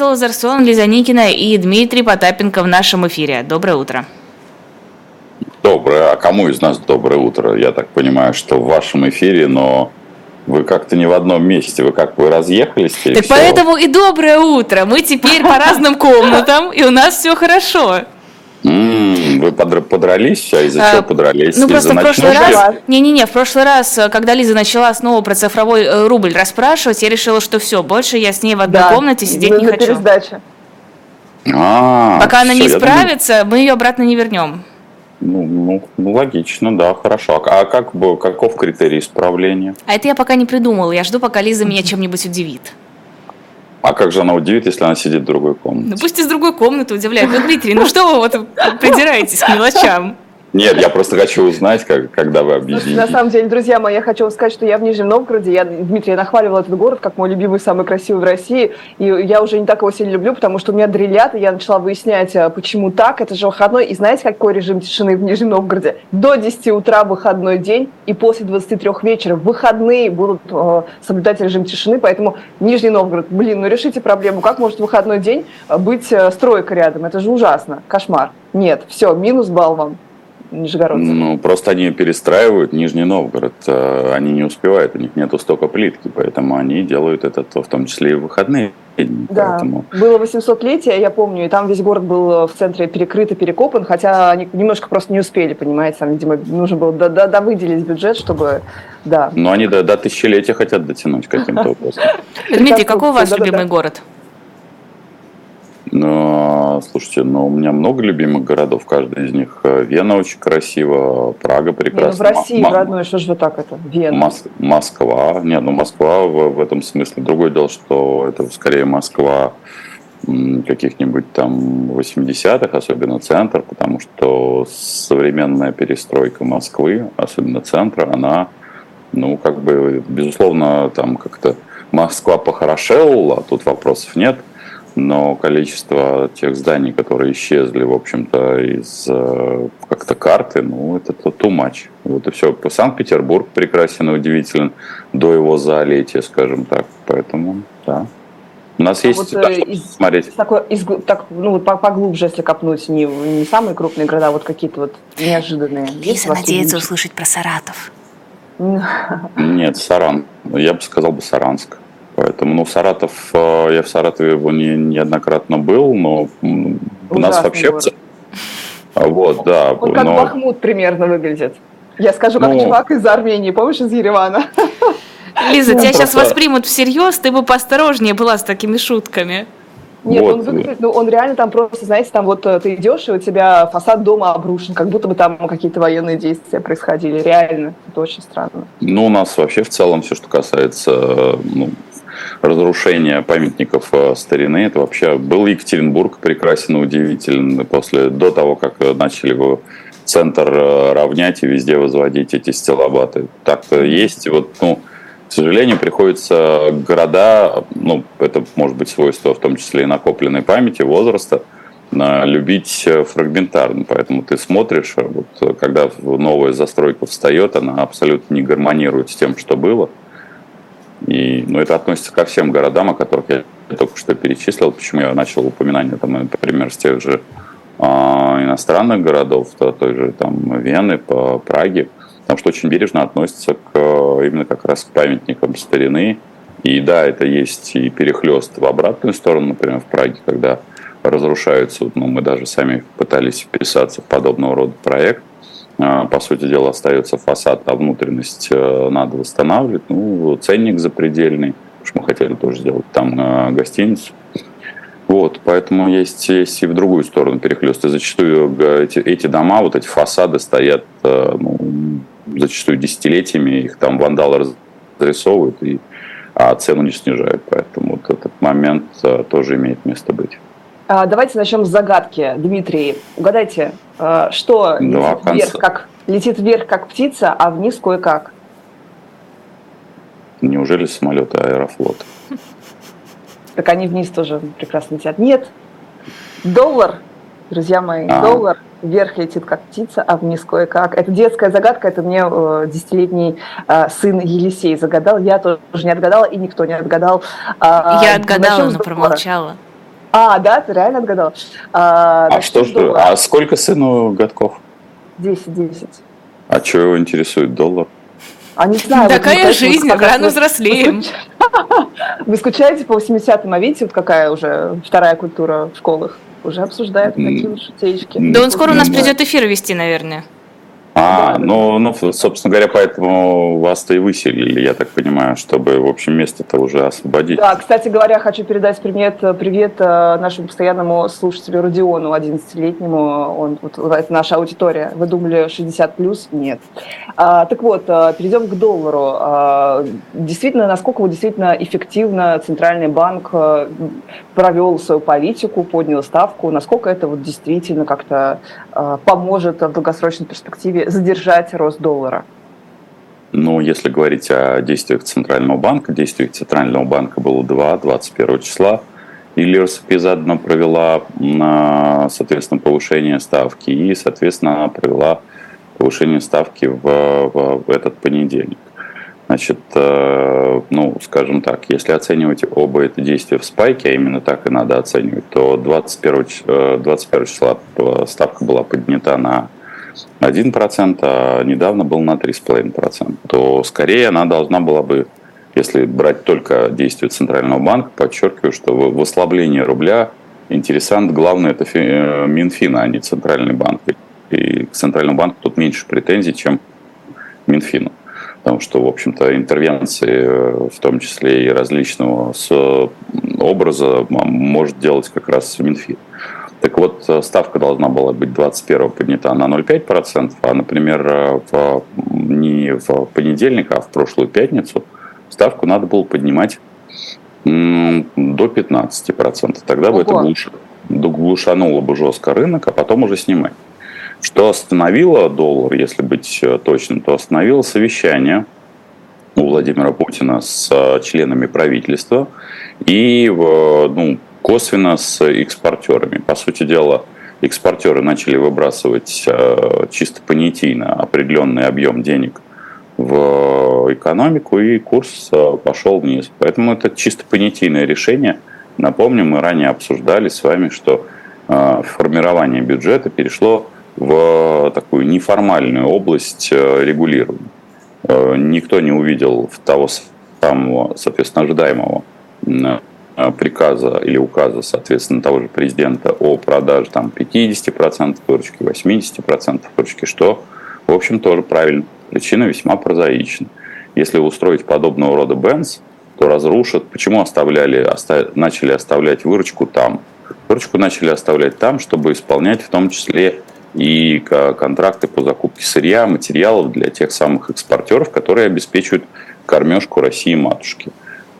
Лазарсон, Лиза Никина и Дмитрий Потапенко в нашем эфире. Доброе утро. Доброе. А кому из нас доброе утро? Я так понимаю, что в вашем эфире, но вы как-то не в одном месте, вы как бы разъехались? Так все? поэтому и доброе утро. Мы теперь по разным комнатам, и у нас все хорошо. Вы подрались? А из-за а, чего подрались? Ну, просто в прошлый раз... Не-не-не, в прошлый раз, когда Лиза начала снова про цифровой э, рубль расспрашивать, я решила, что все, больше я с ней в одной да, комнате сидеть не хочу. Пересдача. А, Пока она не справится, мы ее обратно не вернем. Ну, ну, ну, логично, да, хорошо. А как бы, каков критерий исправления? А это я пока не придумала. Я жду, пока Лиза меня чем-нибудь удивит. А как же она удивит, если она сидит в другой комнате? Ну пусть из другой комнаты удивляет. Ну, Дмитрий, ну что вы вот придираетесь к мелочам? Нет, я просто хочу узнать, как, когда вы объедините. На самом деле, друзья мои, я хочу вам сказать, что я в Нижнем Новгороде. Я, Дмитрий, я нахваливала этот город как мой любимый, самый красивый в России. И я уже не так его сильно люблю, потому что у меня дрелят, и я начала выяснять, а, почему так. Это же выходной. И знаете, какой режим тишины в Нижнем Новгороде? До 10 утра выходной день, и после 23 вечера выходные будут э, соблюдать режим тишины. Поэтому Нижний Новгород, блин, ну решите проблему. Как может выходной день быть э, стройка рядом? Это же ужасно. Кошмар. Нет, все, минус балл вам нижегородцев? Ну, просто они перестраивают Нижний Новгород. Э, они не успевают, у них нету столько плитки, поэтому они делают это в том числе и в выходные. Да, поэтому... было 800-летие, я помню, и там весь город был в центре перекрыт и перекопан, хотя они немножко просто не успели, понимаете, там, видимо, нужно было довыделить бюджет, чтобы, да. Но они до, до тысячелетия хотят дотянуть каким-то образом. Дмитрий, какой у вас любимый город? Но, слушайте, ну, у меня много любимых городов, каждый из них. Э, Вена очень красиво, Прага прекрасно. Не, ну в России, М- родной, что же вы так это? Вена. Мос- Москва. Нет, ну Москва в, в этом смысле. Другое дело, что это скорее Москва каких-нибудь там 80-х, особенно центр, потому что современная перестройка Москвы, особенно центра, она, ну, как бы, безусловно, там как-то Москва похорошела, тут вопросов нет – но количество тех зданий, которые исчезли, в общем-то, из э, как-то карты, ну, это too much. Вот и все. Санкт-Петербург прекрасен и удивителен до его залетия, скажем так. Поэтому, да. У нас а есть вот, да, э, из, смотреть. Такой, из, так, ну, поглубже, если копнуть, не, не самые крупные города, а вот какие-то вот неожиданные. Лиза надеется услышать про Саратов. Нет, Саран. Я бы сказал бы Саранск. Поэтому, ну, Саратов, э, я в Саратове его не, неоднократно был, но Ужасный у нас вообще... Город. Вот, да. Он как но... Бахмут примерно выглядит. Я скажу, как ну... чувак из Армении, помнишь, из Еревана? Лиза, тебя сейчас воспримут всерьез, ты бы поосторожнее была с такими шутками. Нет, вот. он выглядит, ну он реально там просто, знаете, там вот э, ты идешь, и у тебя фасад дома обрушен, как будто бы там какие-то военные действия происходили. Реально, это очень странно. Ну, у нас вообще в целом все, что касается э, ну, разрушения памятников э, старины. Это вообще был Екатеринбург прекрасен и удивителен после, до того, как начали его центр э, равнять и везде возводить эти стилобаты. Так-то есть. Вот, ну, к сожалению, приходится города, ну, это может быть свойство в том числе и накопленной памяти, возраста, любить э, фрагментарно. Поэтому ты смотришь, вот, когда новая застройка встает, она абсолютно не гармонирует с тем, что было – и, ну, это относится ко всем городам, о которых я только что перечислил. Почему я начал упоминание, там, например, с тех же э, иностранных городов, то, той же там Вены, по Праге, потому что очень бережно относятся к, именно как раз к памятникам старины. И да, это есть и перехлест в обратную сторону, например, в Праге, когда разрушаются, ну, мы даже сами пытались вписаться в подобного рода проект, по сути дела, остается фасад, а внутренность э, надо восстанавливать. Ну, ценник запредельный, потому что мы хотели тоже сделать там э, гостиницу. Вот, поэтому есть, есть и в другую сторону перехлест. И зачастую эти, эти дома, вот эти фасады стоят э, ну, зачастую десятилетиями, их там вандалы разрисовывают, и, а цену не снижают. Поэтому вот этот момент тоже имеет место быть. А, давайте начнем с загадки. Дмитрий, угадайте, а, что летит вверх, как, летит вверх как птица, а вниз кое-как? Неужели самолеты Аэрофлот? Так они вниз тоже прекрасно летят. Нет, доллар, друзья мои, а. доллар вверх летит как птица, а вниз кое-как. Это детская загадка, это мне э, десятилетний э, сын Елисей загадал. Я тоже не отгадала, и никто не отгадал. Э, Я отгадала, но промолчала. А, да, ты реально отгадал. А, а что ж, а сколько сыну годков? Десять, десять. А что его интересует доллар? А не знаю. Такая вот, жизнь, вот, рано взрослеем. Вы скучаете по 80-м, а видите, вот какая уже вторая культура в школах? Уже обсуждают такие шутеечки. Да он скоро у нас придет эфир вести, наверное. А, ну, ну, собственно говоря, поэтому вас-то и выселили, я так понимаю, чтобы, в общем, место-то уже освободить. Да, кстати говоря, хочу передать привет, привет э, нашему постоянному слушателю Родиону, 11-летнему. Он, вот, это наша аудитория. Вы думали 60 плюс? Нет. А, так вот, э, перейдем к доллару. А, действительно, насколько вот действительно эффективно Центральный банк э, провел свою политику, поднял ставку, насколько это вот действительно как-то поможет в долгосрочной перспективе задержать рост доллара? Ну, если говорить о действиях Центрального банка, действий Центрального банка было два, 21 числа. И ЛИРСП заодно провела, соответственно, повышение ставки и, соответственно, провела повышение ставки в, в, в этот понедельник. Значит, э, ну, скажем так, если оценивать оба эти действия в спайке, а именно так и надо оценивать, то 21, 21 числа ставка была поднята на 1%, а недавно был на 3,5%, то скорее она должна была бы, если брать только действия Центрального банка, подчеркиваю, что в ослаблении рубля интересант главный это э, Минфин, а не Центральный банк. И к Центральному банку тут меньше претензий, чем Минфину. Потому что, в общем-то, интервенции, э, в том числе и различного образа, может делать как раз Минфин. Так вот, э, ставка должна была быть 21 поднята на 0,5%, а, например, э, в, не в понедельник, а в прошлую пятницу ставку надо было поднимать до 15%. Тогда Ого. бы это глуш, глушануло бы жестко рынок, а потом уже снимать. Что остановило доллар, если быть э, точным, то остановило совещание у Владимира Путина с членами правительства и ну, косвенно с экспортерами. По сути дела, экспортеры начали выбрасывать э, чисто понятийно определенный объем денег в экономику, и курс э, пошел вниз. Поэтому это чисто понятийное решение. Напомню, мы ранее обсуждали с вами, что э, формирование бюджета перешло в такую неформальную область регулирования. Никто не увидел того самого, соответственно, ожидаемого приказа или указа, соответственно, того же президента о продаже там 50% выручки, 80% выручки, что, в общем, тоже правильно. Причина весьма прозаична. Если устроить подобного рода бенз, то разрушат. Почему оставляли, оставили, начали оставлять выручку там? Выручку начали оставлять там, чтобы исполнять в том числе и контракты по закупке сырья, материалов для тех самых экспортеров, которые обеспечивают кормежку России матушки.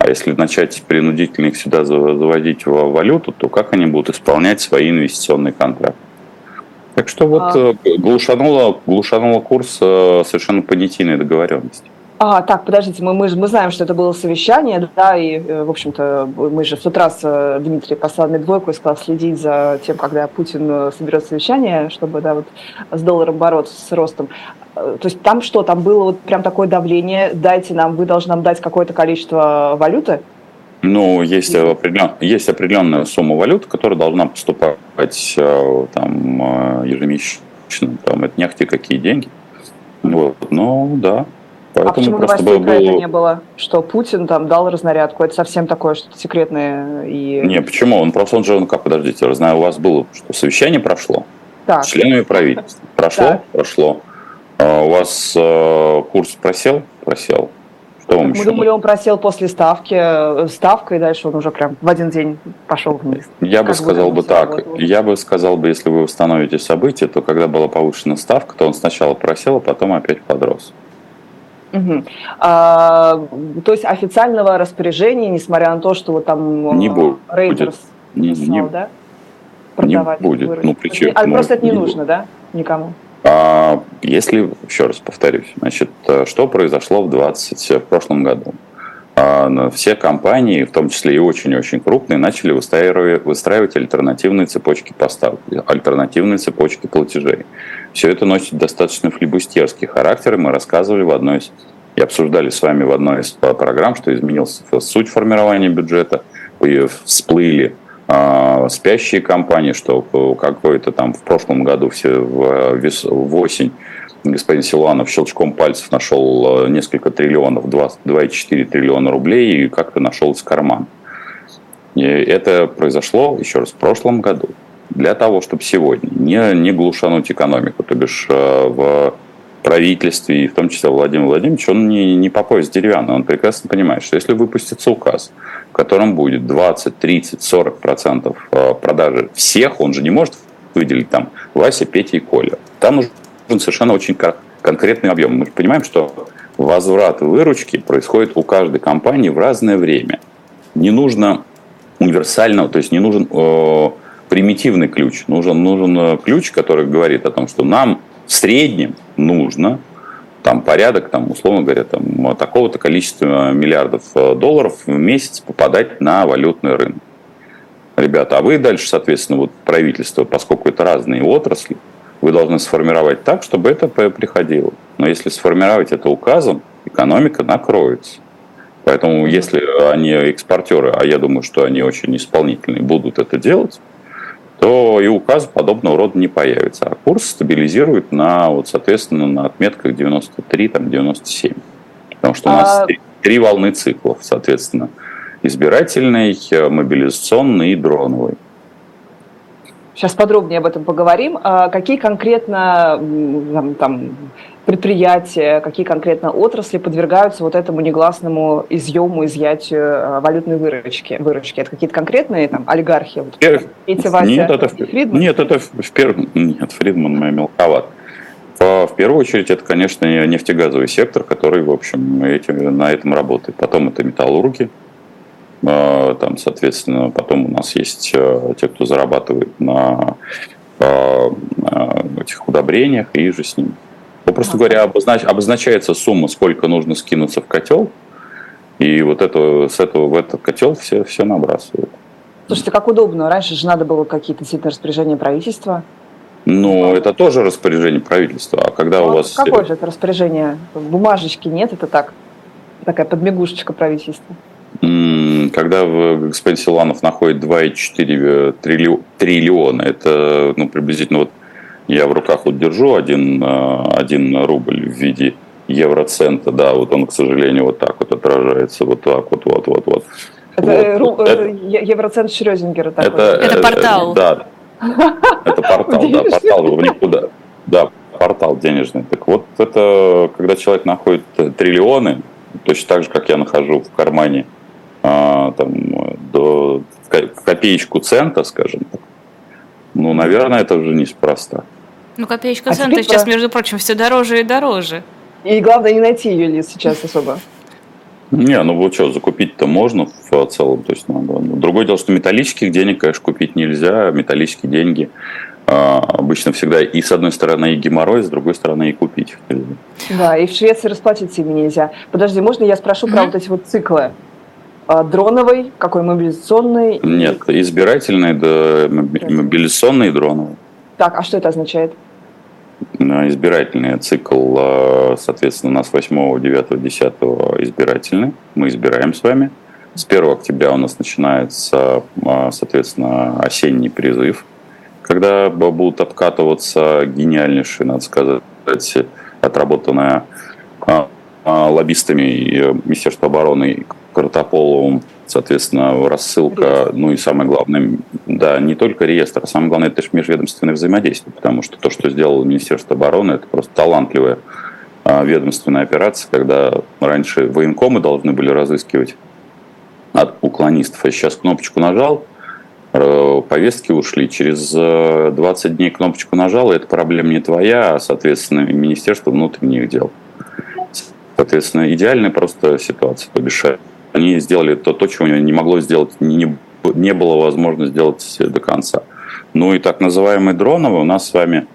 А если начать принудительно их сюда заводить в валюту, то как они будут исполнять свои инвестиционные контракты? Так что вот а... Э, глушануло, глушануло курс э, совершенно понятийной договоренности. А, так, подождите, мы, мы, мы знаем, что это было совещание, да, и, э, в общем-то, мы же в тот раз Дмитрий послал мне двойку и сказал следить за тем, когда Путин соберет совещание, чтобы, да, вот с долларом бороться, с ростом. То есть там что, там было вот прям такое давление, дайте нам, вы должны нам дать какое-то количество валюты? Ну, есть, определен, есть определенная сумма валют, которая должна поступать э, там, э, ежемесячно. Там, это не ахти какие деньги. Вот. Ну, да. Поэтому а почему просто новостей было... это не было? Что Путин там дал разнарядку? Это совсем такое что-то секретное и... Не, почему? Он просто, он же, ну как, подождите, я знаю, у вас было, что совещание прошло. Так. С членами правительства. Прошло? Так. Прошло. А у вас э, курс просел? Просел. Что вам Мы еще? думали, он просел после ставки, э, ставка, и дальше он уже прям в один день пошел вниз. Я как бы сказал бы так. Работало? Я бы сказал бы, если вы установите события, то когда была повышена ставка, то он сначала просел, а потом опять подрос. Угу. А, то есть официального распоряжения, несмотря на то, что вот там не будет. Рейтерс не, не, да? Продавать не будет. Ну, причем, а просто это не, не нужно, будет. да? Никому. А, если, еще раз повторюсь, значит, э, что произошло в, 20, в прошлом году? А, все компании, в том числе и очень-очень крупные, начали выстраивать, выстраивать альтернативные цепочки поставок, альтернативные цепочки платежей. Все это носит достаточно флибустерский характер, и мы рассказывали в одной из и обсуждали с вами в одной из программ, что изменился суть формирования бюджета, всплыли а, спящие компании, что какой-то там в прошлом году все в, в осень господин Силуанов щелчком пальцев нашел несколько триллионов, 2,4 триллиона рублей и как-то нашел из кармана. И это произошло, еще раз, в прошлом году для того, чтобы сегодня не, не глушануть экономику, то бишь э, в правительстве, и в том числе Владимир Владимирович, он не, не по пояс деревянный, он прекрасно понимает, что если выпустится указ, в котором будет 20, 30, 40 процентов э, продажи всех, он же не может выделить там Вася, Петя и Коля. Там нужен совершенно очень конкретный объем. Мы понимаем, что возврат выручки происходит у каждой компании в разное время. Не нужно универсального, то есть не нужен э, примитивный ключ. Нужен, нужен э, ключ, который говорит о том, что нам в среднем нужно там порядок, там, условно говоря, там, такого-то количества миллиардов э, долларов в месяц попадать на валютный рынок. Ребята, а вы дальше, соответственно, вот правительство, поскольку это разные отрасли, вы должны сформировать так, чтобы это приходило. Но если сформировать это указом, экономика накроется. Поэтому если они экспортеры, а я думаю, что они очень исполнительные, будут это делать, то и указ подобного рода не появится. А курс стабилизирует на, вот, соответственно, на отметках 93, там, 97. Потому что у нас а... три, три волны циклов, соответственно. Избирательный, мобилизационный и дроновый. Сейчас подробнее об этом поговорим. А какие конкретно там, там, предприятия, какие конкретно отрасли подвергаются вот этому негласному изъему, изъятию э, валютной выручки? выручки? Это какие-то конкретные там олигархи? Вот, Эти Вася нет, это, Фридман? Нет, это в первом... Нет, Фридман мелковат. В первую очередь, это, конечно, нефтегазовый сектор, который, в общем, этим, на этом работает. Потом это металлурги, э, там, соответственно, потом у нас есть э, те, кто зарабатывает на этих удобрениях и же с ними. Попросту говоря, обознач, обозначается сумма, сколько нужно скинуться в котел, и вот это, с этого в этот котел все, все набрасывают. Слушайте, как удобно. Раньше же надо было какие-то действительно распоряжения правительства. Ну, это тоже распоряжение правительства. А когда ну, у вас... Какое же это распоряжение? Бумажечки нет, это так, такая подмигушечка правительства. Когда господин Силанов находит 2,4 триллиона, это ну, приблизительно вот я в руках вот держу один, э, один рубль в виде евроцента, да, вот он, к сожалению, вот так вот отражается, вот так вот, вот, вот, вот. Это, вот, ру, это евроцент Шрёдингера такой. Это, это портал. Да, это портал, да, портал в никуда. Да, портал денежный. Так вот, это когда человек находит триллионы, точно так же, как я нахожу в кармане а, там, до копеечку цента, скажем так, ну, наверное, это уже неспроста. Ну, копеечка а цента сейчас, между прочим, все дороже и дороже. И главное, не найти ее сейчас особо. Не, ну вот что, закупить-то можно в целом. То есть, надо. Ну, другое дело, что металлических денег, конечно, купить нельзя. Металлические деньги а, обычно всегда и с одной стороны и геморрой, с другой стороны и купить. Да, и в Швеции расплатиться ими нельзя. Подожди, можно я спрошу mm-hmm. про вот эти вот циклы? А, дроновый, какой мобилизационный? Нет, избирательный, да, мобилизационный и дроновый. Так, а что это означает? Избирательный цикл, а, соответственно, у нас 8, 9, 10 избирательный. Мы избираем с вами. С 1 октября у нас начинается, а, соответственно, осенний призыв, когда будут откатываться гениальнейшие, надо сказать, отработанная лоббистами Министерства обороны Картополовым, соответственно, рассылка, ну и самое главное, да, не только реестр, а самое главное, это же межведомственное взаимодействие, потому что то, что сделало Министерство обороны, это просто талантливая а, ведомственная операция, когда раньше военкомы должны были разыскивать от уклонистов, а сейчас кнопочку нажал, э, повестки ушли. Через 20 э, дней кнопочку нажал, и эта проблема не твоя, а, соответственно, Министерство внутренних дел. Соответственно, идеальная просто ситуация. То бишь, они сделали то, то чего не могло сделать, не, не было возможности сделать до конца. Ну и так называемые дроновые у нас с вами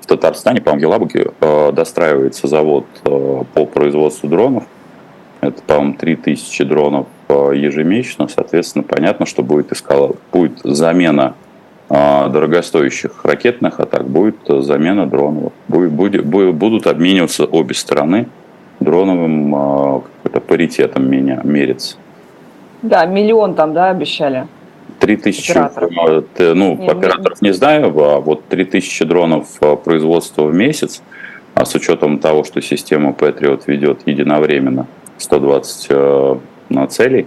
в Татарстане, по-моему, Елабуге э, достраивается завод э, по производству дронов. Это, по-моему, 3000 дронов э, ежемесячно. Соответственно, понятно, что будет, эскала... будет замена э, дорогостоящих ракетных атак, будет замена дронов. Будет, будет, будут обмениваться обе стороны дроновым э, паритетом меня мерится. Да, миллион там, да, обещали? 3000 операторов. Ну, не, операторов не, не знаю, а вот 3000 дронов производства в месяц, а с учетом того, что система Patriot ведет единовременно 120 на целей,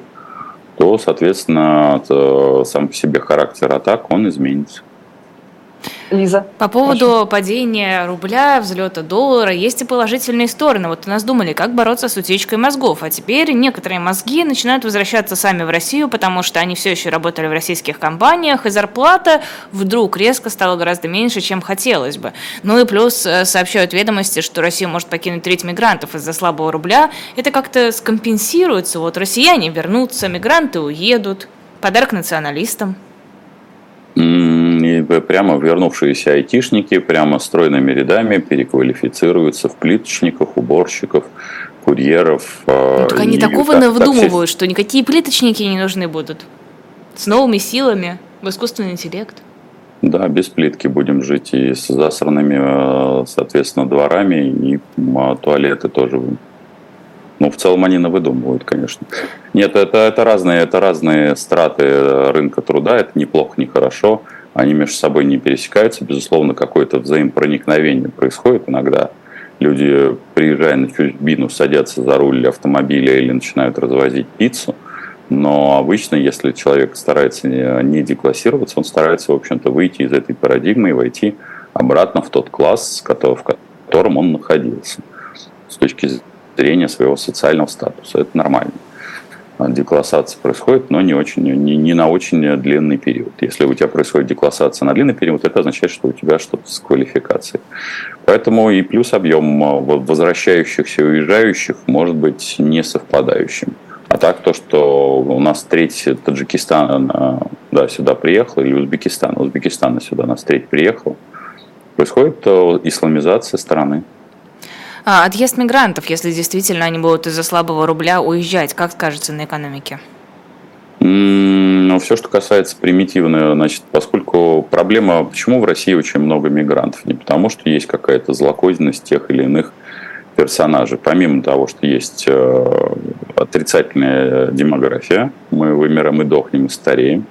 то, соответственно, сам по себе характер атак, он изменится. Лиза. По поводу прошу. падения рубля, взлета доллара, есть и положительные стороны. Вот у нас думали, как бороться с утечкой мозгов, а теперь некоторые мозги начинают возвращаться сами в Россию, потому что они все еще работали в российских компаниях, и зарплата вдруг резко стала гораздо меньше, чем хотелось бы. Ну и плюс э, сообщают ведомости, что Россия может покинуть треть мигрантов из-за слабого рубля. Это как-то скомпенсируется. Вот россияне вернутся, мигранты уедут. Подарок националистам и прямо вернувшиеся айтишники прямо стройными рядами переквалифицируются в плиточников, уборщиков, курьеров. Ну, так они такого так, навыдумывают, что никакие плиточники не нужны будут. С новыми силами, в искусственный интеллект. Да, без плитки будем жить и с засранными, а, соответственно, дворами, и а, туалеты тоже ну, в целом они навыдумывают, конечно. Нет, это, это, разные, это разные страты рынка труда, это неплохо, не хорошо они между собой не пересекаются. Безусловно, какое-то взаимопроникновение происходит иногда. Люди, приезжая на чужбину, садятся за руль автомобиля или начинают развозить пиццу. Но обычно, если человек старается не деклассироваться, он старается, в общем-то, выйти из этой парадигмы и войти обратно в тот класс, в котором он находился с точки зрения своего социального статуса. Это нормально деклассация происходит, но не, очень, не, не на очень длинный период. Если у тебя происходит деклассация на длинный период, это означает, что у тебя что-то с квалификацией. Поэтому и плюс объем а, возвращающихся и уезжающих может быть не совпадающим. А так то, что у нас треть Таджикистана да, сюда приехал, или Узбекистан, Узбекистана сюда нас треть приехал, происходит э, исламизация страны. А, отъезд мигрантов, если действительно они будут из-за слабого рубля уезжать, как скажется на экономике? Ну, все, что касается примитивного, значит, поскольку проблема, почему в России очень много мигрантов? Не потому, что есть какая-то злокозненность тех или иных персонажей. Помимо того, что есть э, отрицательная демография, мы вымираем и дохнем, и стареем.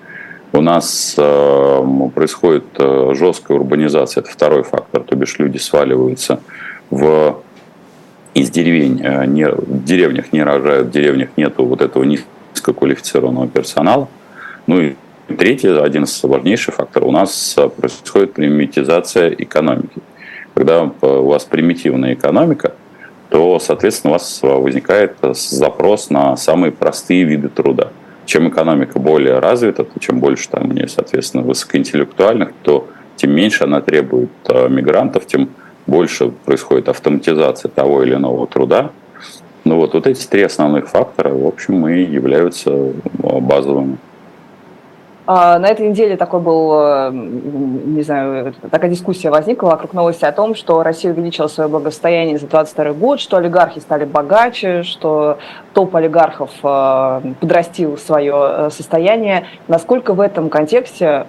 У нас э, происходит э, жесткая урбанизация, это второй фактор, то бишь люди сваливаются в из деревень, э, не, в деревнях не рожают, в деревнях нету вот этого низкоквалифицированного персонала. Ну и третий, один из важнейших факторов, у нас э, происходит примитизация экономики. Когда э, у вас примитивная экономика, то, соответственно, у вас возникает запрос на самые простые виды труда. Чем экономика более развита, то чем больше там у нее, соответственно, высокоинтеллектуальных, то тем меньше она требует мигрантов, тем больше происходит автоматизация того или иного труда. Ну вот, вот эти три основных фактора, в общем, и являются ну, базовыми. А, на этой неделе такой был, э, не знаю, такая дискуссия возникла вокруг новости о том, что Россия увеличила свое благосостояние за 22 год, что олигархи стали богаче, что топ олигархов э, подрастил свое э, состояние. Насколько в этом контексте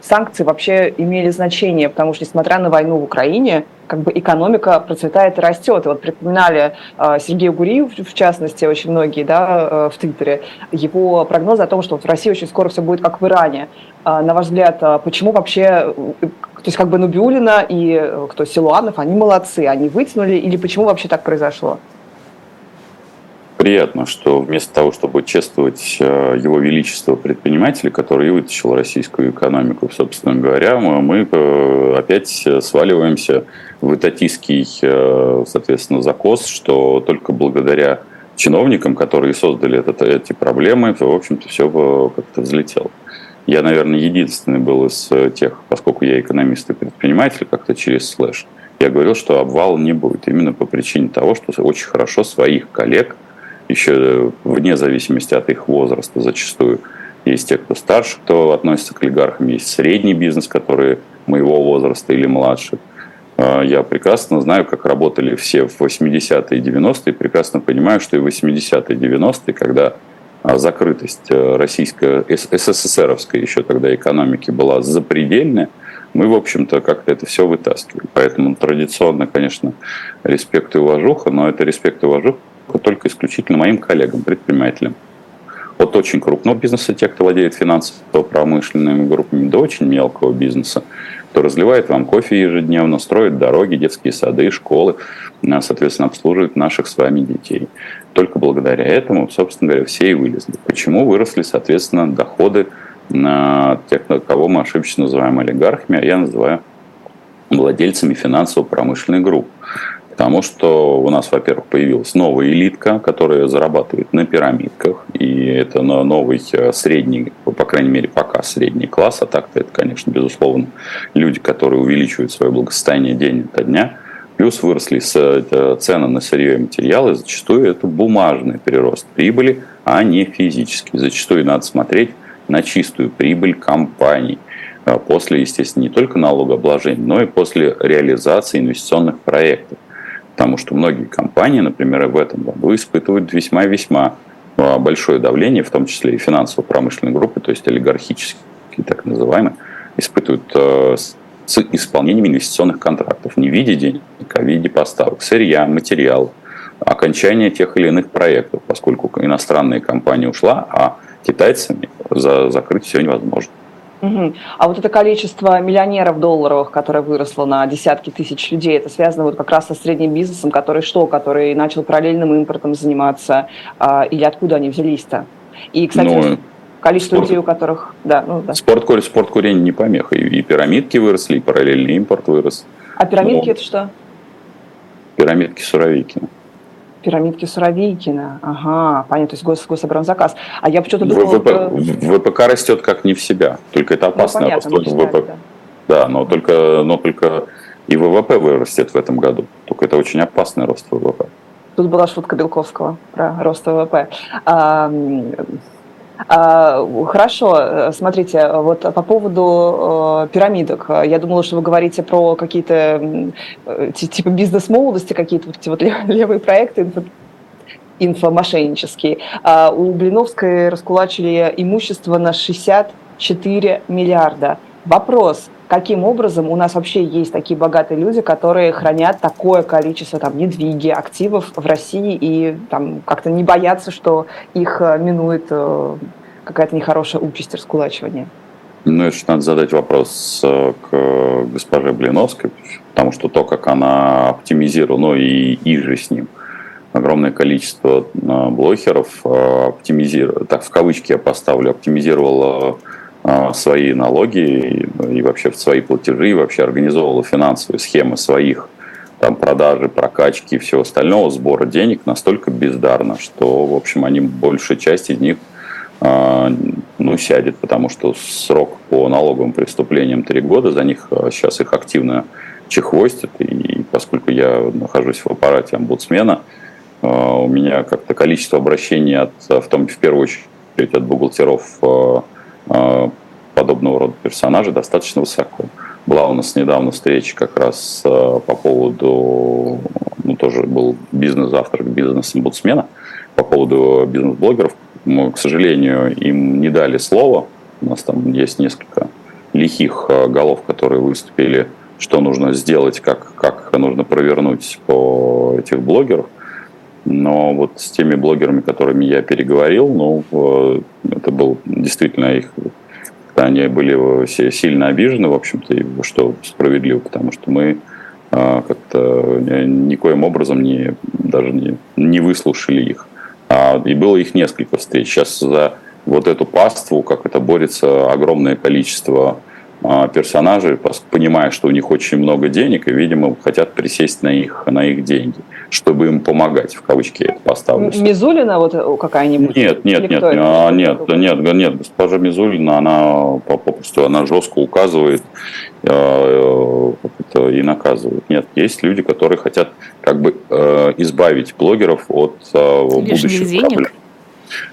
санкции вообще имели значение? Потому что, несмотря на войну в Украине, как бы экономика процветает и растет. И вот припоминали э, Сергею Гуриев, в частности, очень многие да, э, в Твиттере, его прогнозы о том, что в России очень скоро все будет как в Иране. Э, на ваш взгляд, э, почему вообще, то есть как бы Нубиулина и э, кто Силуанов, они молодцы, они вытянули, или почему вообще так произошло? Приятно, что вместо того, чтобы чествовать э, его величество предпринимателей, который вытащил российскую экономику, собственно говоря, мы э, опять сваливаемся в этатистский, э, соответственно, закос, что только благодаря чиновникам, которые создали этот, эти проблемы, в общем-то, все как-то взлетело. Я, наверное, единственный был из тех, поскольку я экономист и предприниматель, как-то через слэш, я говорил, что обвала не будет. Именно по причине того, что очень хорошо своих коллег – еще вне зависимости от их возраста зачастую. Есть те, кто старше, кто относится к олигархам, есть средний бизнес, который моего возраста или младше. А, я прекрасно знаю, как работали все в 80-е и 90-е, прекрасно понимаю, что и в 80-е и 90-е, когда а, закрытость э, российской, СССРовской еще тогда экономики была запредельная, мы, в общем-то, как-то это все вытаскивали. Поэтому традиционно, конечно, респект и уважуха, но это респект и уважуха только исключительно моим коллегам, предпринимателям. от очень крупного бизнеса, те, кто владеет финансово-промышленными группами, до очень мелкого бизнеса, кто разливает вам кофе ежедневно, строит дороги, детские сады, школы, а, соответственно, обслуживает наших с вами детей. Только благодаря этому, собственно говоря, все и вылезли. Почему выросли, соответственно, доходы на тех, кого мы ошибочно называем олигархами, а я называю владельцами финансово-промышленной группы. Потому что у нас, во-первых, появилась новая элитка, которая зарабатывает на пирамидках. И это новый э, средний, по крайней мере, пока средний класс. А так-то это, конечно, безусловно, люди, которые увеличивают свое благосостояние день ото дня. Плюс выросли э, цены на сырье и материалы. Зачастую это бумажный прирост прибыли, а не физический. Зачастую надо смотреть на чистую прибыль компаний э, после, естественно, не только налогообложения, но и после реализации инвестиционных проектов. Потому что многие компании, например, в этом году испытывают весьма-весьма а, большое давление, в том числе и финансово-промышленные группы, то есть олигархические, так называемые, испытывают а, с исполнением инвестиционных контрактов не в виде денег, а в виде поставок сырья, материалов, окончания тех или иных проектов, поскольку иностранная компания ушла, а китайцами за закрыть все невозможно. Угу. А вот это количество миллионеров долларовых, которое выросло на десятки тысяч людей, это связано вот как раз со средним бизнесом, который что, который начал параллельным импортом заниматься, а, или откуда они взялись-то? И, кстати, ну, количество спорт, людей, у которых... Да, ну, да. Спорт, спорт курения не помеха. И, и пирамидки выросли, и параллельный импорт вырос. А пирамидки Но... это что? Пирамидки Суровикина пирамидки Суровикина. Ага, понятно, то есть гос, гособоронзаказ. А я почему-то думала... ВП, ВПК растет как не в себя, только это опасно. Ну, понятно, рост ВПК. Да. да, но только, но только и ВВП вырастет в этом году. Только это очень опасный рост ВВП. Тут была шутка Белковского про рост ВВП. А, хорошо, смотрите, вот по поводу э, пирамидок. Я думала, что вы говорите про какие-то типа бизнес-молодости, какие-то вот эти вот левые проекты, инфо, инфомошеннические. А у Блиновской раскулачили имущество на 64 миллиарда. Вопрос, каким образом у нас вообще есть такие богатые люди, которые хранят такое количество там недвиги, активов в России и там как-то не боятся, что их э, минует э, какая-то нехорошая участь раскулачивания? Ну, это надо задать вопрос э, к госпоже Блиновской, потому что то, как она оптимизировала, ну и, и же с ним, огромное количество блогеров оптимизировала, так в кавычки я поставлю, оптимизировала свои налоги и, вообще в свои платежи, и вообще организовывала финансовые схемы своих там, продажи, прокачки и всего остального, сбора денег настолько бездарно, что, в общем, они, большая часть из них э, ну, сядет, потому что срок по налоговым преступлениям три года, за них сейчас их активно чехвостят, и поскольку я нахожусь в аппарате омбудсмена, у меня как-то количество обращений, от, в, том, в первую очередь от бухгалтеров подобного рода персонажей достаточно высоко. Была у нас недавно встреча как раз э, по поводу, ну тоже был бизнес-завтрак бизнес-омбудсмена по поводу бизнес-блогеров. Мы, к сожалению, им не дали слова. У нас там есть несколько лихих э, голов, которые выступили, что нужно сделать, как, как нужно провернуть по этих блогеров. Но вот с теми блогерами, которыми я переговорил, ну, это был действительно их они были все сильно обижены, в общем-то, и что справедливо, потому что мы а, как-то никоим образом не, даже не, не выслушали их. А, и было их несколько встреч. Сейчас за вот эту паству, как это борется огромное количество а, персонажей, понимая, что у них очень много денег, и, видимо, хотят присесть на их, на их деньги чтобы им помогать, в кавычки это поставлю. Мизулина вот э, какая-нибудь? Нет, нет, нет, а, нет, нет, нет, нет, госпожа Мизулина, она попросту, она жестко указывает э, э, и наказывает. Нет, есть люди, которые хотят как бы э, избавить блогеров от э, будущих денег. проблем.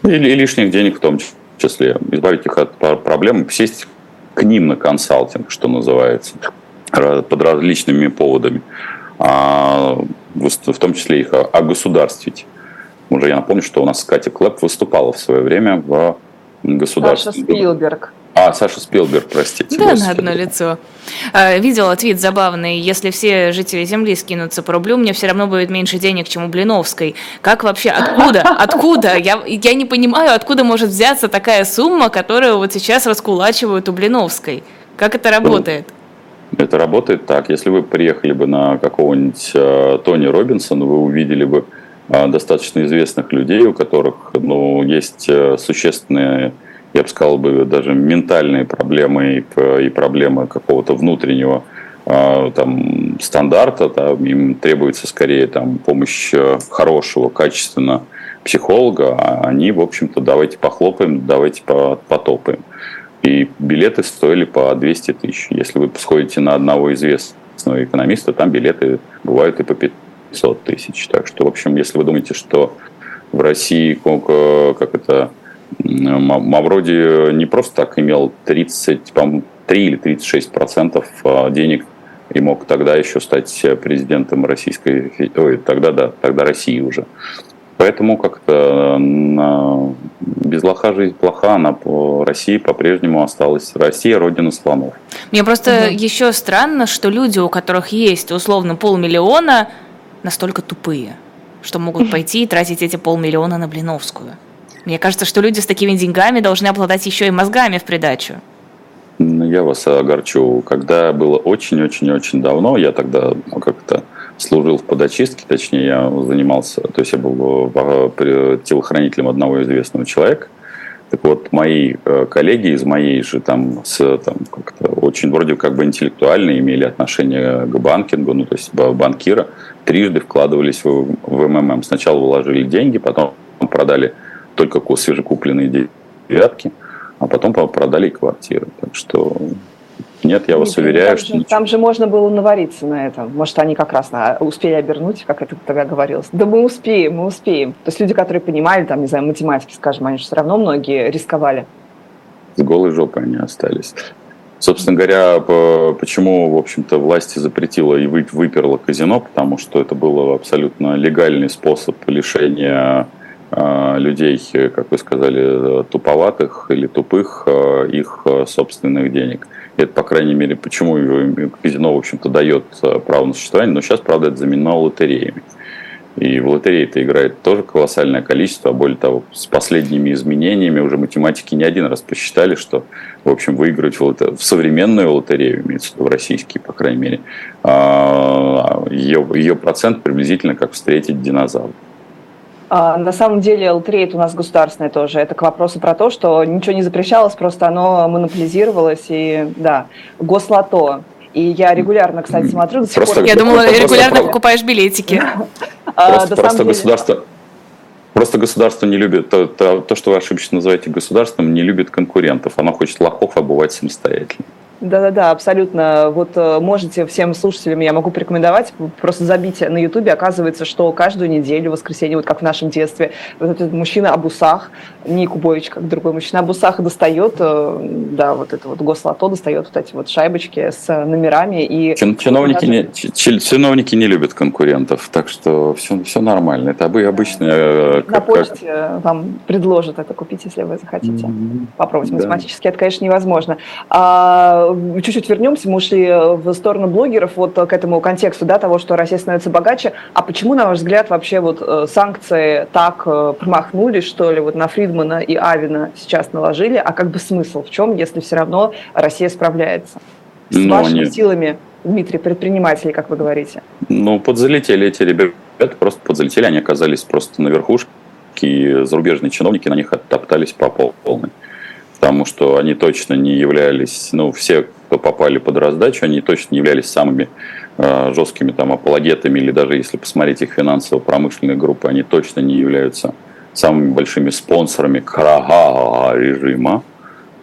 Или, и лишних денег в том числе. Избавить их от проблем, сесть к ним на консалтинг, что называется, под различными поводами. А, в том числе их огосударствить. Уже я напомню, что у нас Катя Клэп выступала в свое время в государстве. Саша Спилберг. А, Саша Спилберг, простите. Да, господи. на одно лицо. А, видела твит забавный. Если все жители Земли скинутся по рублю, мне все равно будет меньше денег, чем у Блиновской. Как вообще? Откуда? Откуда? Я, я не понимаю, откуда может взяться такая сумма, которую вот сейчас раскулачивают у Блиновской. Как это работает? Это работает так. Если вы приехали бы на какого-нибудь э, Тони Робинсона, вы увидели бы э, достаточно известных людей, у которых ну, есть э, существенные я бы сказал, бы даже ментальные проблемы и, и проблемы какого-то внутреннего там, стандарта, там, им требуется скорее там, помощь хорошего, качественного психолога, а они, в общем-то, давайте похлопаем, давайте потопаем. И билеты стоили по 200 тысяч. Если вы сходите на одного известного экономиста, там билеты бывают и по 500 тысяч. Так что, в общем, если вы думаете, что в России как это Мавроди не просто так имел 30, по 3 или 36 процентов а, денег и мог тогда еще стать президентом Российской, ой, тогда да, тогда России уже. Поэтому как-то без лоха жизнь плоха, она по России по-прежнему осталась. Россия – родина слонов. Мне просто угу. еще странно, что люди, у которых есть условно полмиллиона, настолько тупые, что могут пойти и тратить эти полмиллиона на Блиновскую. Мне кажется, что люди с такими деньгами должны обладать еще и мозгами в придачу. Ну, я вас огорчу. Когда было очень-очень-очень давно, я тогда ну, как-то служил в подочистке, точнее, я занимался, то есть я был телохранителем одного известного человека. Так вот, мои э, коллеги из моей же там, с, там как-то очень вроде как бы интеллектуально имели отношение к банкингу, ну то есть банкира, трижды вкладывались в, в МММ. Сначала вложили деньги, потом продали только свежекупленные девятки, а потом продали и квартиры. Так что нет, я вас Нет, уверяю, там что... Же, там же можно было навариться на этом. Может, они как раз на, успели обернуть, как это тогда говорилось. Да мы успеем, мы успеем. То есть люди, которые понимали, там, не знаю, математики, скажем, они же все равно многие рисковали. С голой жопой они остались. Собственно говоря, почему, в общем-то, власти запретила и выперла казино, потому что это был абсолютно легальный способ лишения а, людей, как вы сказали, туповатых или тупых, а, их а, собственных денег. Это, по крайней мере, почему казино, в общем-то, дает право на существование, но сейчас, правда, это заменено лотереями. И в лотерее это играет тоже колоссальное количество, а более того, с последними изменениями уже математики не один раз посчитали, что, в общем, выиграть в, лотер... в современную лотерею, имеется в виду в российские, по крайней мере, ее, ее процент приблизительно как встретить динозавра. А, на самом деле лотерея у нас государственная тоже. Это к вопросу про то, что ничего не запрещалось, просто оно монополизировалось. И да, гослото. И я регулярно, кстати, смотрю. До просто, пор... Я думала, просто, регулярно просто, покупаешь билетики. А, просто, просто государство... Просто государство не любит, то, то, то, что вы ошибочно называете государством, не любит конкурентов. Оно хочет лохов обувать самостоятельно. Да-да-да, абсолютно. Вот э, можете всем слушателям, я могу порекомендовать, просто забить на Ютубе, оказывается, что каждую неделю, в воскресенье, вот как в нашем детстве, вот этот мужчина об усах, не Кубович, как другой мужчина об усах достает, э, да, вот это вот гослото достает вот эти вот шайбочки с номерами. И чиновники, даже... не, чиновники не любят конкурентов, так что все, все нормально. Это обычно... Э, на почте как... вам предложат это купить, если вы захотите. Mm-hmm. Попробовать. Математически это, конечно, невозможно. А чуть-чуть вернемся, мы ушли в сторону блогеров, вот к этому контексту, да, того, что Россия становится богаче. А почему, на ваш взгляд, вообще вот э, санкции так э, промахнулись, что ли, вот на Фридмана и Авина сейчас наложили? А как бы смысл в чем, если все равно Россия справляется? С ну, вашими они... силами, Дмитрий, предпринимателей, как вы говорите. Ну, подзалетели эти ребята, просто подзалетели, они оказались просто на верхушке, и зарубежные чиновники на них оттоптались по полной потому что они точно не являлись, ну, все, кто попали под раздачу, они точно не являлись самыми э, жесткими там апологетами, или даже если посмотреть их финансово-промышленные группы, они точно не являются самыми большими спонсорами крага режима,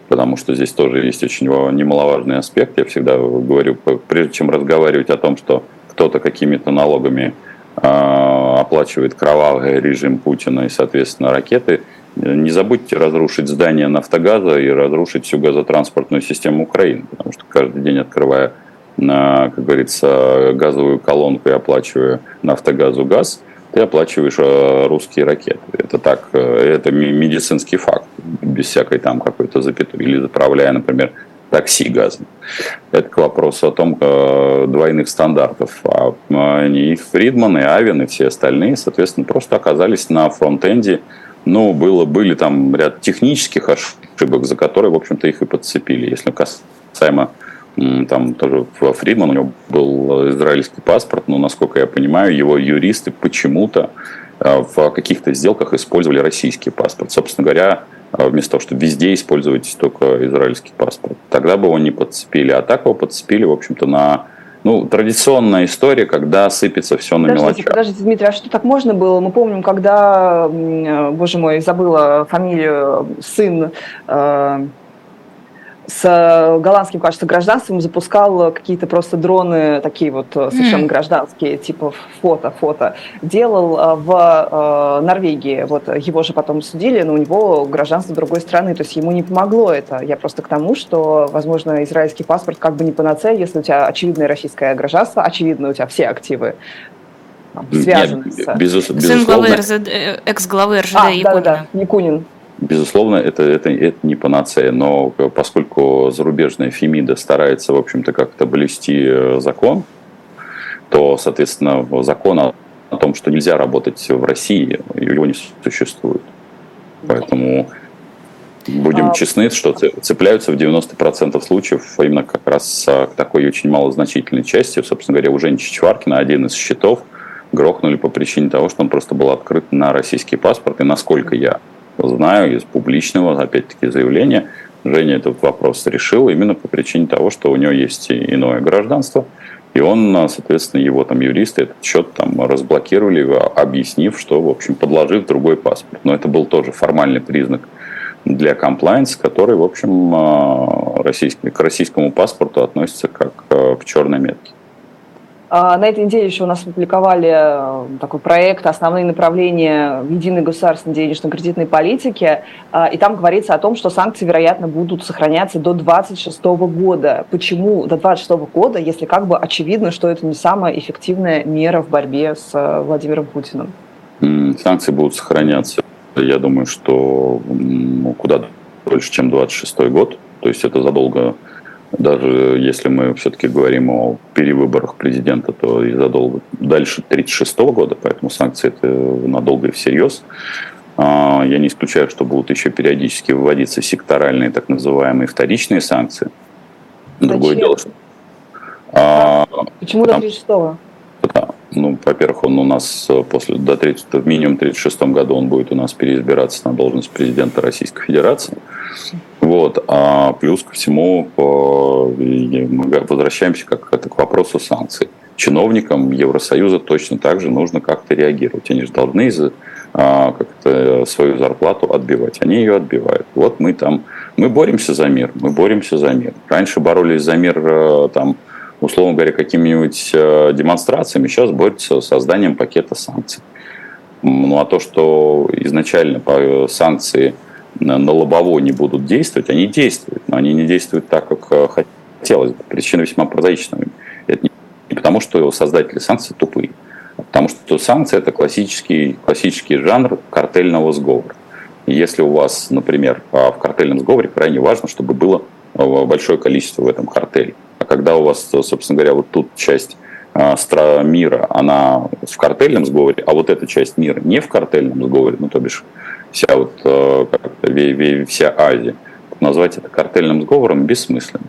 потому что здесь тоже есть очень немаловажный аспект. Я всегда говорю, прежде чем разговаривать о том, что кто-то какими-то налогами э, оплачивает кровавый режим Путина и, соответственно, ракеты – не забудьте разрушить здание «Нафтогаза» и разрушить всю газотранспортную систему Украины, потому что каждый день, открывая, как говорится, газовую колонку и оплачивая «Нафтогазу» газ, ты оплачиваешь э, русские ракеты. Это так, э, это медицинский факт, без всякой там какой-то запятой. Или заправляя, например, такси газом. Это к вопросу о том, э, двойных стандартов. А и Фридман, и Авен, и все остальные, соответственно, просто оказались на фронтенде. Ну, было, были там ряд технических ошибок, за которые, в общем-то, их и подцепили. Если касаемо там тоже Фридман, у него был израильский паспорт, но, насколько я понимаю, его юристы почему-то э, в каких-то сделках использовали российский паспорт. Собственно говоря, э, вместо того, чтобы везде использовать только израильский паспорт. Тогда бы его не подцепили. А так его подцепили, в общем-то, на ну, традиционная история, когда сыпется все на подождите, мелочах. Подождите, Дмитрий, а что так можно было? Мы помним, когда, э, боже мой, забыла фамилию, сын с э, голландским, кажется, гражданством запускал какие-то просто дроны, такие вот э, совершенно mm. гражданские, типа фото, фото. Делал э, в Норвегии, вот его же потом судили, но у него гражданство другой страны, то есть ему не помогло это. Я просто к тому, что, возможно, израильский паспорт как бы не панацея, если у тебя очевидное российское гражданство, очевидно, у тебя все активы связаны Нет, с... Безус, безусловно. Сын главы РЗД, экс-главы РЖД а, Якунина. Да, да, Якунин. Безусловно, это, это, это не панацея, но поскольку зарубежная Фемида старается, в общем-то, как-то блюсти э, закон, то, соответственно, закон о том, что нельзя работать в России, его не существует. Поэтому будем а... честны, что цепляются в 90% случаев именно как раз к такой очень малозначительной части. Собственно говоря, у Жени Чичваркина один из счетов грохнули по причине того, что он просто был открыт на российский паспорт. И насколько я знаю из публичного, опять-таки, заявления, Женя этот вопрос решил именно по причине того, что у него есть иное гражданство, и он, соответственно, его там юристы этот счет там разблокировали, объяснив, что, в общем, подложив другой паспорт. Но это был тоже формальный признак для комплайнс, который, в общем, а, российский, к российскому паспорту относится как а, к черной метке. А, на этой неделе еще у нас опубликовали э, такой проект «Основные направления единой государственной денежно-кредитной политики», а, и там говорится о том, что санкции, вероятно, будут сохраняться до 2026 года. Почему до 2026 года, если как бы очевидно, что это не самая эффективная мера в борьбе с э, Владимиром Путиным? Санкции будут сохраняться, я думаю, что куда дольше, чем 26 год. То есть это задолго даже если мы все-таки говорим о перевыборах президента, то и задолго дальше 1936 года, поэтому санкции это надолго и всерьез. А, я не исключаю, что будут еще периодически выводиться секторальные так называемые вторичные санкции. Другое дело, что... А, Почему до 36-го? Да. Ну, во-первых, он у нас э, после до 30, в минимум 36 году он будет у нас переизбираться на должность президента Российской Федерации. Вот. А плюс ко всему мы возвращаемся как это к вопросу санкций. Чиновникам Евросоюза точно так же нужно как-то реагировать. Они же должны а, как-то свою зарплату отбивать. Они ее отбивают. Вот мы там, мы боремся за мир, мы боремся за мир. Раньше боролись за мир э, там, условно говоря, какими-нибудь э, демонстрациями, сейчас борются с созданием пакета санкций. Ну а то, что изначально по санкции на лобово не будут действовать, они действуют, но они не действуют так, как э, хотелось бы. Причина весьма прозаичная. Это не потому, что создатели санкций тупые, а потому что санкции – это классический, классический жанр картельного сговора. если у вас, например, в картельном сговоре крайне важно, чтобы было э, большое количество в этом картеле. А когда у вас, собственно говоря, вот тут часть э, мира, она в картельном сговоре, а вот эта часть мира не в картельном сговоре, ну, то бишь вся вот э, вся Азия. Назвать это картельным сговором бессмысленно.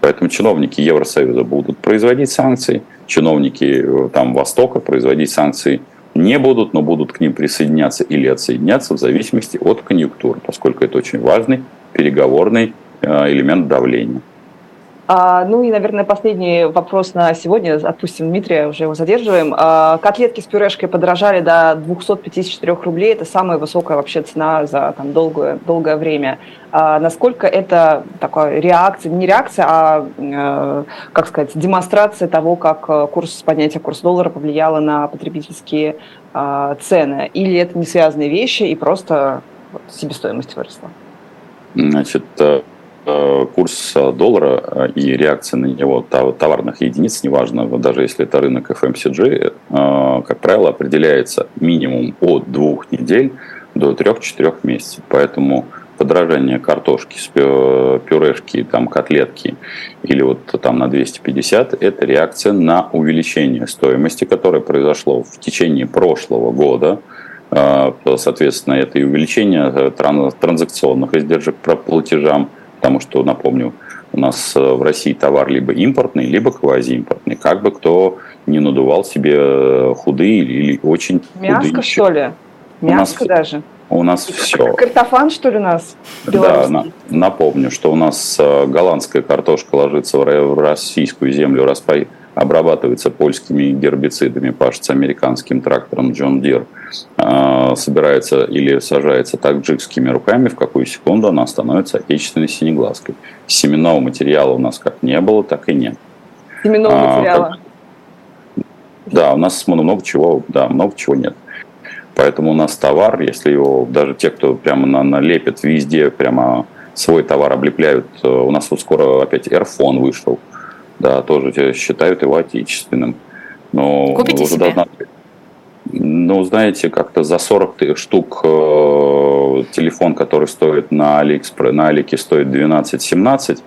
Поэтому чиновники Евросоюза будут производить санкции, чиновники э, там Востока производить санкции не будут, но будут к ним присоединяться или отсоединяться в зависимости от конъюнктуры, поскольку это очень важный переговорный э, элемент давления. А, ну и, наверное, последний вопрос на сегодня. Отпустим Дмитрия, уже его задерживаем. А, котлетки с пюрешкой подорожали до 254 рублей. Это самая высокая вообще цена за там, долгое, долгое время. А, насколько это такая реакция, не реакция, а, э, как сказать, демонстрация того, как э, курс, понятие курс доллара повлияло на потребительские цены? Или это не связанные вещи и просто себестоимость выросла? Значит, э, курс доллара э, и реакция на него товарных единиц, неважно, даже если это рынок FMCG, э, как правило, определяется минимум от двух недель до трех-четырех месяцев. Поэтому подражание картошки пюрешки, там, котлетки или вот там на 250, это реакция на увеличение стоимости, которое произошло в течение прошлого года. Соответственно, это и увеличение э, транзакционных издержек по платежам, потому что, напомню, у нас э, в России товар либо импортный, либо квазиимпортный. Как бы кто не надувал себе э, худые или очень Мяско, худые. Мяско, что ли? Мяско у нас, даже? У нас все. Картофан, что ли, у нас? Да, на, напомню, что у нас голландская картошка ложится в российскую землю, распай, обрабатывается польскими гербицидами, пашется американским трактором John Deere, а, собирается или сажается таджикскими руками, в какую секунду она становится отечественной синеглазкой. Семенного материала у нас как не было, так и нет. Семенного а, материала? Да, у нас много чего, да, много чего нет. Поэтому у нас товар, если его даже те, кто прямо на, налепит везде, прямо свой товар облепляют, э, у нас вот скоро опять Р-Фон вышел, да, тоже считают его отечественным. Но Купите уже себе? Должна... Ну, знаете, как-то за 40 штук э, телефон, который стоит на Алиэкспресс, на Алике стоит 12-17,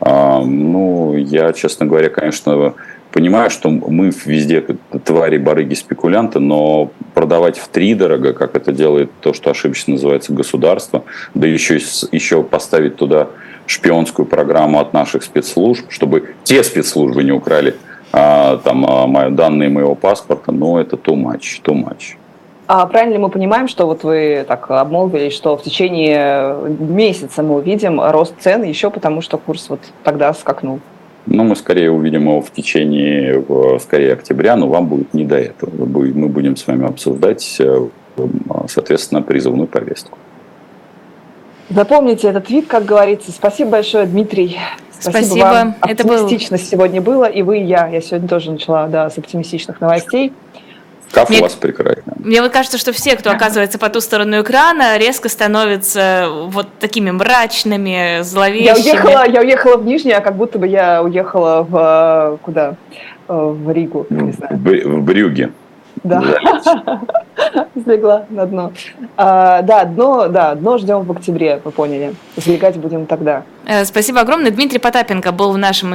э, ну, я, честно говоря, конечно, понимаю, что мы везде твари, барыги, спекулянты, но продавать в три дорого, как это делает то, что ошибочно называется государство, да еще, еще поставить туда шпионскую программу от наших спецслужб, чтобы те спецслужбы не украли а, там, а, данные моего паспорта, но это too much, too much. А правильно ли мы понимаем, что вот вы так обмолвились, что в течение месяца мы увидим рост цен еще потому, что курс вот тогда скакнул? Ну, мы скорее увидим его в течение, скорее, октября, но вам будет не до этого. Мы будем с вами обсуждать, э, соответственно, призывную повестку. Запомните этот твит, как говорится. Спасибо большое, Дмитрий. Спасибо, Спасибо. вам. Это Оптимистично был... сегодня было, и вы, и я. Я сегодня тоже начала да, с оптимистичных новостей. Как мне, у вас прекрасно. Мне вот кажется, что все, кто оказывается по ту сторону экрана, резко становятся вот такими мрачными, зловещими. Я уехала, я уехала в Нижний, а как будто бы я уехала в куда? В Ригу, не знаю. В Брюге. Да. Слегла на дно. А, да, дно, да, дно ждем в октябре, вы поняли. Залегать будем тогда. Э, спасибо огромное. Дмитрий Потапенко был в нашем эфире.